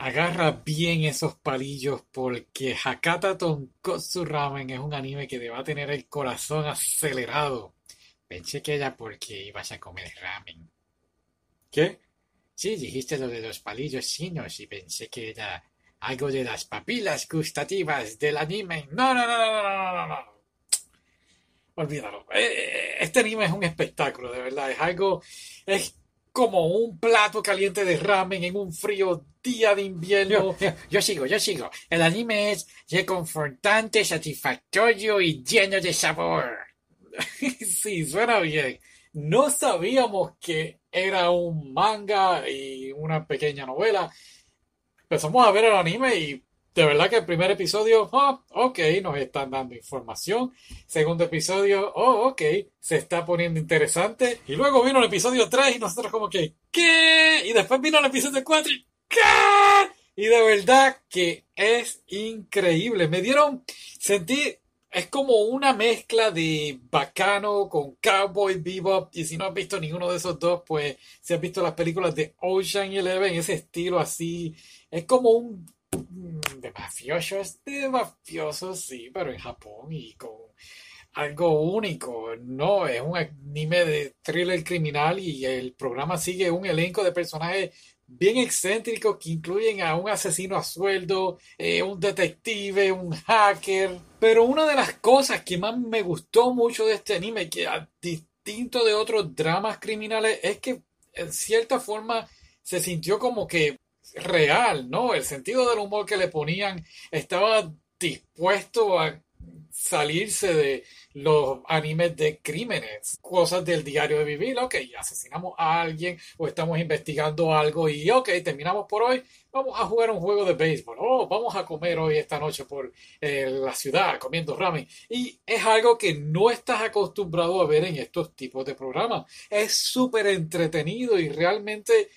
agarra bien esos palillos porque Hakata Tonkotsu Ramen es un anime que te va a tener el corazón acelerado. Pensé que era porque ibas a comer ramen. ¿Qué? Sí, dijiste lo de los palillos chinos y pensé que era algo de las papilas gustativas del anime. No, no, no, no, no, no, no. Olvídalo. Eh, eh, este anime es un espectáculo, de verdad. Es algo. Es como un plato caliente de ramen en un frío día de invierno. Yo, sigo, yo sigo. El anime es reconfortante, satisfactorio y lleno de sabor. sí, suena bien. No sabíamos que era un manga y una pequeña novela. Empezamos a ver el anime y de verdad que el primer episodio, oh, ok, nos están dando información. Segundo episodio, oh, ok, se está poniendo interesante. Y luego vino el episodio 3 y nosotros como que, ¿qué? Y después vino el episodio 4 y, ¿qué? Y de verdad que es increíble. Me dieron, sentí, es como una mezcla de bacano con Cowboy Bebop. Y si no has visto ninguno de esos dos, pues si has visto las películas de Ocean Eleven, ese estilo así, es como un de mafiosos, de mafiosos, sí, pero en Japón y con algo único. No, es un anime de thriller criminal y el programa sigue un elenco de personajes bien excéntricos que incluyen a un asesino a sueldo, eh, un detective, un hacker. Pero una de las cosas que más me gustó mucho de este anime, que a distinto de otros dramas criminales, es que en cierta forma se sintió como que real, ¿no? El sentido del humor que le ponían estaba dispuesto a salirse de los animes de crímenes, cosas del diario de vivir, ok, asesinamos a alguien o estamos investigando algo y ok, terminamos por hoy, vamos a jugar un juego de béisbol, oh, vamos a comer hoy esta noche por eh, la ciudad comiendo ramen y es algo que no estás acostumbrado a ver en estos tipos de programas, es súper entretenido y realmente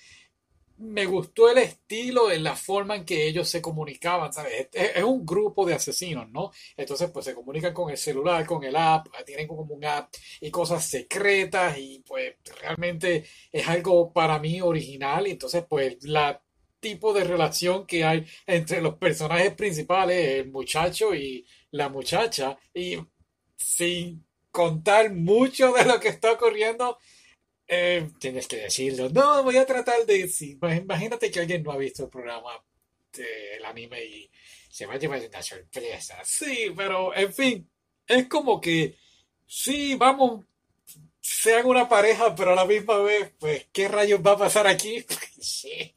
me gustó el estilo en la forma en que ellos se comunicaban, ¿sabes? Es, un grupo de asesinos, ¿no? Entonces, pues se comunican con el celular, con el app, tienen como un app y cosas secretas y pues realmente es algo para mí original. Y entonces, pues la tipo de relación que hay entre los personajes principales, el muchacho y la muchacha, y sin contar mucho de lo que está ocurriendo, eh, tienes que decirlo. No, voy a tratar de decir. Pues imagínate que alguien no ha visto el programa del anime y se va a llevar una sorpresa. Sí, pero en fin, es como que sí, vamos, sean una pareja, pero a la misma vez, pues, ¿qué rayos va a pasar aquí? sí.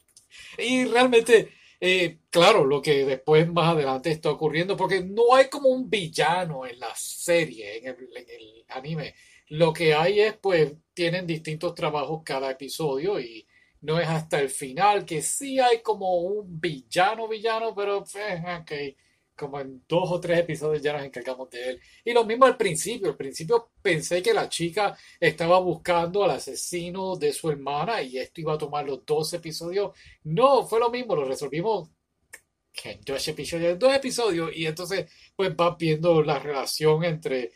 Y realmente, eh, claro, lo que después más adelante está ocurriendo, porque no hay como un villano en la serie, en el anime. Lo que hay es, pues, tienen distintos trabajos cada episodio y no es hasta el final que sí hay como un villano villano, pero eh, como en dos o tres episodios ya nos encargamos de él. Y lo mismo al principio, al principio pensé que la chica estaba buscando al asesino de su hermana y esto iba a tomar los dos episodios. No, fue lo mismo, lo resolvimos en dos episodios, dos episodios y entonces pues va viendo la relación entre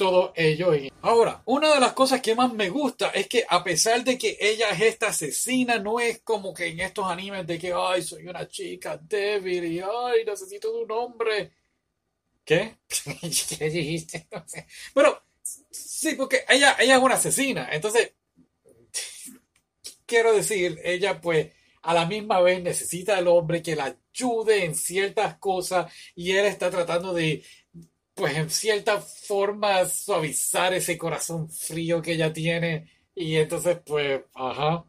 todo ello. Ahora, una de las cosas que más me gusta es que a pesar de que ella es esta asesina, no es como que en estos animes de que, ay, soy una chica débil y, ay, necesito de un hombre. ¿Qué? ¿Qué dijiste? Bueno, sí, porque ella, ella es una asesina. Entonces, quiero decir, ella pues a la misma vez necesita al hombre que la ayude en ciertas cosas y él está tratando de pues en cierta forma suavizar ese corazón frío que ella tiene. Y entonces, pues, ajá.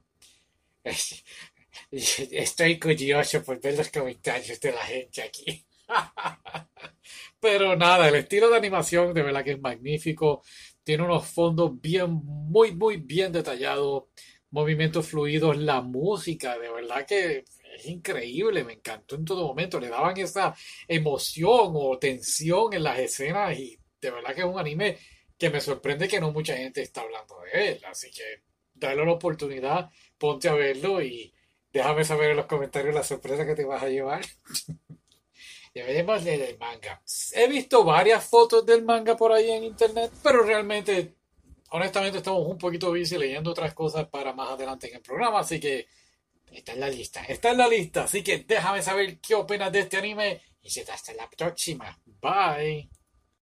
Estoy curioso por ver los comentarios de la gente aquí. Pero nada, el estilo de animación de verdad que es magnífico. Tiene unos fondos bien, muy, muy bien detallados. Movimientos fluidos, la música, de verdad que es increíble, me encantó en todo momento, le daban esa emoción o tensión en las escenas y de verdad que es un anime que me sorprende que no mucha gente está hablando de él, así que dale la oportunidad, ponte a verlo y déjame saber en los comentarios la sorpresa que te vas a llevar. Deberíamos leer el manga. He visto varias fotos del manga por ahí en internet, pero realmente, honestamente, estamos un poquito busy leyendo otras cosas para más adelante en el programa, así que Está en la lista, está en la lista, así que déjame saber qué opinas de este anime y será hasta la próxima. Bye.